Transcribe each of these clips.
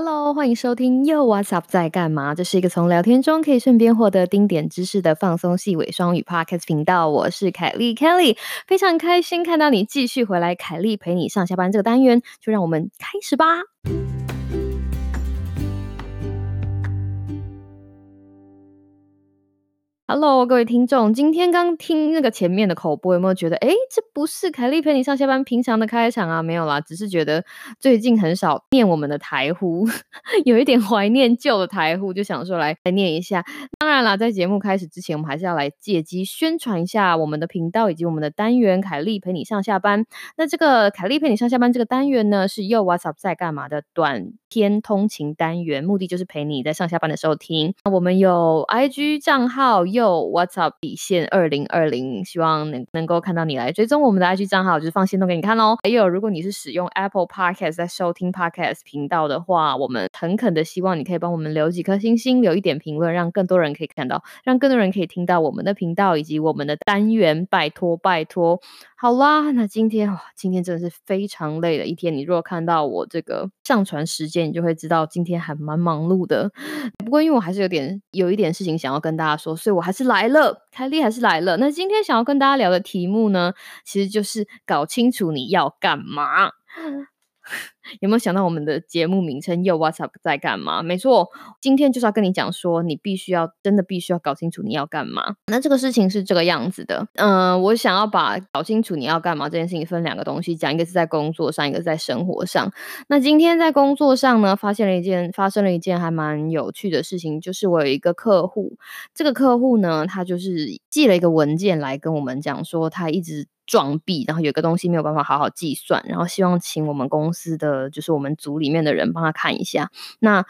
Hello，欢迎收听又 What's Up 在干嘛？这是一个从聊天中可以顺便获得丁点知识的放松细尾双语 Podcast 频道。我是凯莉 Kelly，非常开心看到你继续回来。凯莉陪你上下班这个单元，就让我们开始吧。Hello，各位听众，今天刚听那个前面的口播，有没有觉得，哎，这不是凯莉陪你上下班平常的开场啊？没有啦，只是觉得最近很少念我们的台呼，有一点怀念旧的台呼，就想说来来念一下。当然啦，在节目开始之前，我们还是要来借机宣传一下我们的频道以及我们的单元——凯莉陪你上下班。那这个凯莉陪你上下班这个单元呢，是又 What's Up 在干嘛的短篇通勤单元，目的就是陪你在上下班的时候听。我们有 IG 账号。有 WhatsApp 底线二零二零，希望能能够看到你来追踪我们的 IG 账号，就是放心都给你看哦。还有，如果你是使用 Apple Podcast 在收听 Podcast 频道的话，我们诚恳的希望你可以帮我们留几颗星星，留一点评论，让更多人可以看到，让更多人可以听到我们的频道以及我们的单元。拜托，拜托。好啦，那今天哇，今天真的是非常累的一天。你如果看到我这个上传时间，你就会知道今天还蛮忙碌的。不过因为我还是有点有一点事情想要跟大家说，所以我还是来了，凯莉还是来了。那今天想要跟大家聊的题目呢，其实就是搞清楚你要干嘛。有没有想到我们的节目名称又 What's Up 在干嘛？没错，今天就是要跟你讲说，你必须要真的必须要搞清楚你要干嘛。那这个事情是这个样子的，嗯，我想要把搞清楚你要干嘛这件事情分两个东西讲，一个是在工作上，一个是在生活上。那今天在工作上呢，发现了一件发生了一件还蛮有趣的事情，就是我有一个客户，这个客户呢，他就是寄了一个文件来跟我们讲说，他一直。撞壁，然后有个东西没有办法好好计算，然后希望请我们公司的就是我们组里面的人帮他看一下。那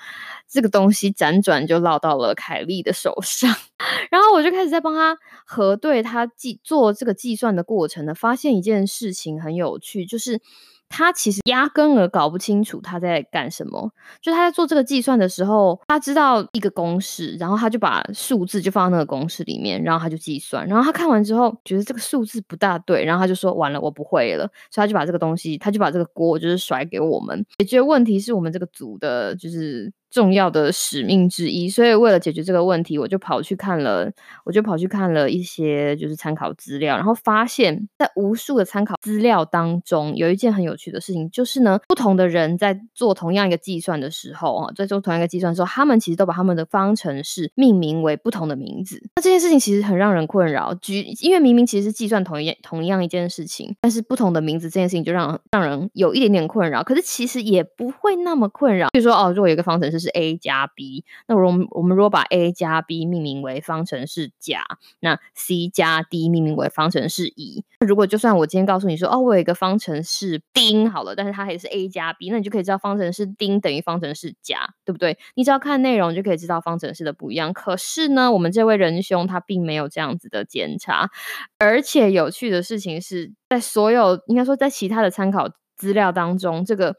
这个东西辗转就落到了凯莉的手上，然后我就开始在帮他核对他计做这个计算的过程呢，发现一件事情很有趣，就是。他其实压根儿搞不清楚他在干什么，就他在做这个计算的时候，他知道一个公式，然后他就把数字就放到那个公式里面，然后他就计算，然后他看完之后觉得这个数字不大对，然后他就说完了，我不会了，所以他就把这个东西，他就把这个锅就是甩给我们，解决问题是我们这个组的，就是。重要的使命之一，所以为了解决这个问题，我就跑去看了，我就跑去看了一些就是参考资料，然后发现，在无数的参考资料当中，有一件很有趣的事情，就是呢，不同的人在做同样一个计算的时候啊，在做同样一个计算的时候，他们其实都把他们的方程式命名为不同的名字。那这件事情其实很让人困扰，举因为明明其实是计算同一同样一件事情，但是不同的名字这件事情就让让人有一点点困扰。可是其实也不会那么困扰，比如说哦，如果有一个方程式。是 a 加 b，那我们我们如果把 a 加 b 命名为方程式甲，那 c 加 d 命名为方程式乙。如果就算我今天告诉你说，哦，我有一个方程式丁好了，但是它还是 a 加 b，那你就可以知道方程式丁等于方程式甲，对不对？你只要看内容就可以知道方程式的不一样。可是呢，我们这位仁兄他并没有这样子的检查，而且有趣的事情是在所有应该说在其他的参考资料当中，这个。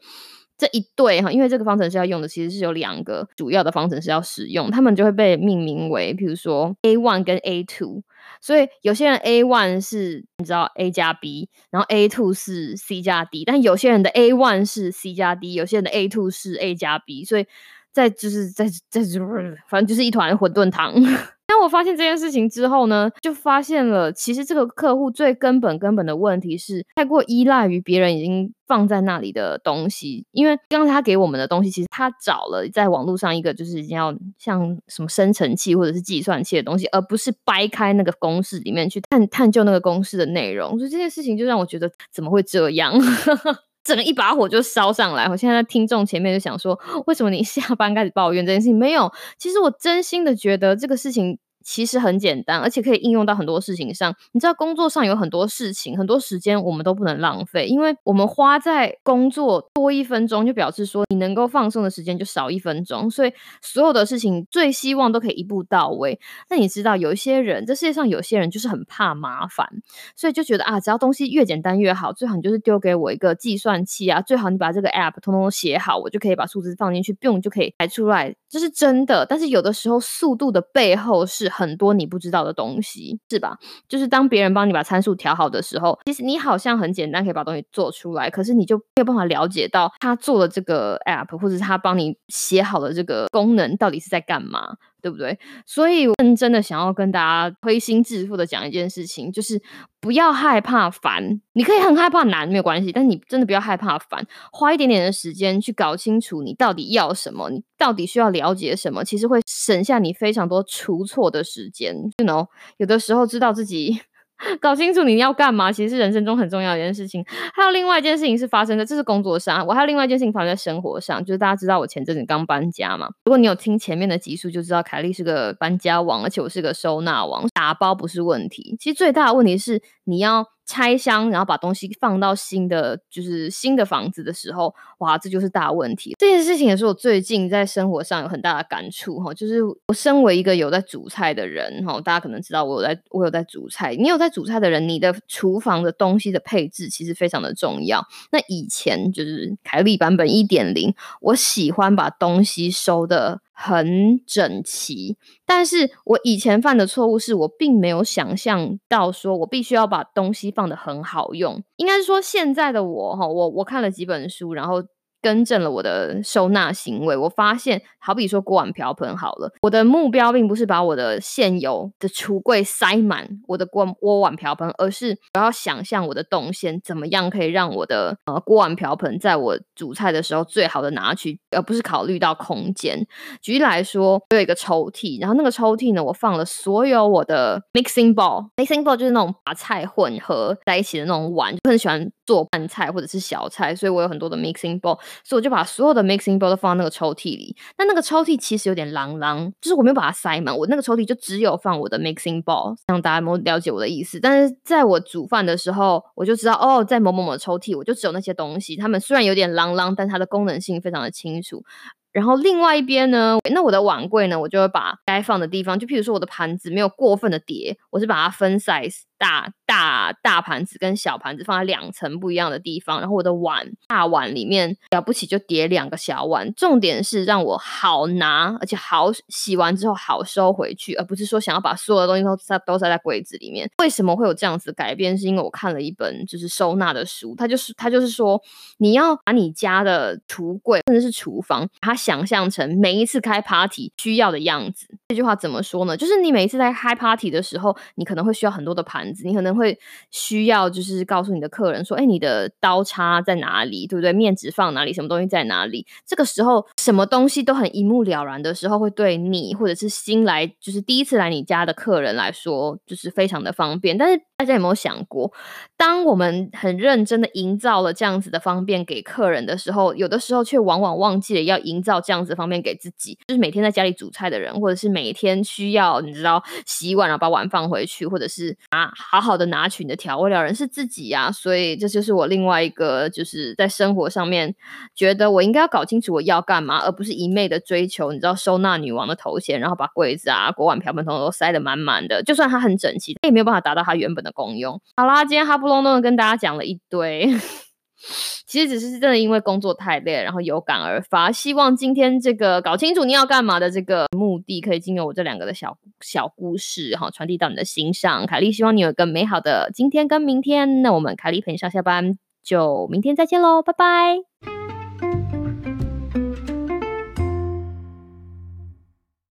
这一对哈，因为这个方程式要用的其实是有两个主要的方程式要使用，他们就会被命名为，比如说 A one 跟 A two，所以有些人 A one 是你知道 A 加 B，然后 A two 是 C 加 D，但有些人的 A one 是 C 加 D，有些人的 A two 是 A 加 B，所以在就是在在反正就是一团混沌汤。我发现这件事情之后呢，就发现了其实这个客户最根本根本的问题是太过依赖于别人已经放在那里的东西。因为刚才他给我们的东西，其实他找了在网络上一个就是已经要像什么生成器或者是计算器的东西，而不是掰开那个公式里面去探探究那个公式的内容。所以这件事情就让我觉得怎么会这样？整个一把火就烧上来。我现在在听众前面就想说，为什么你下班开始抱怨这件事情？没有，其实我真心的觉得这个事情。其实很简单，而且可以应用到很多事情上。你知道，工作上有很多事情，很多时间我们都不能浪费，因为我们花在工作多一分钟，就表示说你能够放松的时间就少一分钟。所以所有的事情最希望都可以一步到位。那你知道，有一些人，这世界上有些人就是很怕麻烦，所以就觉得啊，只要东西越简单越好，最好你就是丢给我一个计算器啊，最好你把这个 app 通通写好，我就可以把数字放进去，不用就可以排出来。这是真的。但是有的时候速度的背后是很多你不知道的东西，是吧？就是当别人帮你把参数调好的时候，其实你好像很简单可以把东西做出来，可是你就没有办法了解到他做的这个 app 或者是他帮你写好的这个功能到底是在干嘛。对不对？所以认真的想要跟大家推心置腹的讲一件事情，就是不要害怕烦，你可以很害怕难没有关系，但你真的不要害怕烦，花一点点的时间去搞清楚你到底要什么，你到底需要了解什么，其实会省下你非常多出错的时间。You know，有的时候知道自己。搞清楚你要干嘛，其实是人生中很重要的一件事情。还有另外一件事情是发生的，这是工作上。我还有另外一件事情发生在生活上，就是大家知道我前阵子刚搬家嘛。如果你有听前面的集数，就知道凯莉是个搬家王，而且我是个收纳王。打包不是问题，其实最大的问题是你要。拆箱，然后把东西放到新的，就是新的房子的时候，哇，这就是大问题。这件事情也是我最近在生活上有很大的感触哈。就是我身为一个有在煮菜的人哈，大家可能知道我有在，我有在煮菜。你有在煮菜的人，你的厨房的东西的配置其实非常的重要。那以前就是凯利版本一点零，我喜欢把东西收的。很整齐，但是我以前犯的错误是我并没有想象到，说我必须要把东西放得很好用。应该是说现在的我哈，我我看了几本书，然后。更正了我的收纳行为，我发现，好比说锅碗瓢盆好了，我的目标并不是把我的现有的橱柜塞满我的锅锅碗瓢盆，而是我要想象我的动线怎么样可以让我的呃锅碗瓢盆在我煮菜的时候最好的拿去，而不是考虑到空间。举例来说，我有一个抽屉，然后那个抽屉呢，我放了所有我的 mixing bowl，mixing bowl 就是那种把菜混合在一起的那种碗，就很喜欢做拌菜或者是小菜，所以我有很多的 mixing bowl。所以我就把所有的 mixing bowl 都放到那个抽屉里。那那个抽屉其实有点狼狼，就是我没有把它塞满。我那个抽屉就只有放我的 mixing bowl，让大家有了解我的意思。但是在我煮饭的时候，我就知道哦，在某某某抽屉，我就只有那些东西。它们虽然有点狼狼，但它的功能性非常的清楚。然后另外一边呢，那我的碗柜呢，我就会把该放的地方，就譬如说我的盘子没有过分的叠，我是把它分 size。大大盘子跟小盘子放在两层不一样的地方，然后我的碗大碗里面了不起就叠两个小碗，重点是让我好拿，而且好洗完之后好收回去，而不是说想要把所有的东西都塞都塞在柜子里面。为什么会有这样子改变？是因为我看了一本就是收纳的书，它就是它就是说你要把你家的橱柜甚至是厨房，把它想象成每一次开 party 需要的样子。这句话怎么说呢？就是你每一次在开 party 的时候，你可能会需要很多的盘子。你可能会需需要，就是告诉你的客人说：“哎，你的刀叉在哪里？对不对？面纸放哪里？什么东西在哪里？”这个时候，什么东西都很一目了然的时候，会对你或者是新来，就是第一次来你家的客人来说，就是非常的方便。但是，大家有没有想过，当我们很认真的营造了这样子的方便给客人的时候，有的时候却往往忘记了要营造这样子方便给自己。就是每天在家里煮菜的人，或者是每天需要你知道洗碗然后把碗放回去，或者是拿。好好的拿取你的调味料人是自己呀，所以这就是我另外一个就是在生活上面觉得我应该要搞清楚我要干嘛，而不是一昧的追求你知道收纳女王的头衔，然后把柜子啊、锅碗瓢盆统统都塞得满满的。就算它很整齐，它也没有办法达到它原本的功用。好啦，今天哈不隆咚的跟大家讲了一堆。其实只是真的因为工作太累，然后有感而发。希望今天这个搞清楚你要干嘛的这个目的，可以经由我这两个的小小故事，哈，传递到你的心上。凯莉希望你有一个美好的今天跟明天。那我们凯莉陪你上下班，就明天再见喽，拜拜。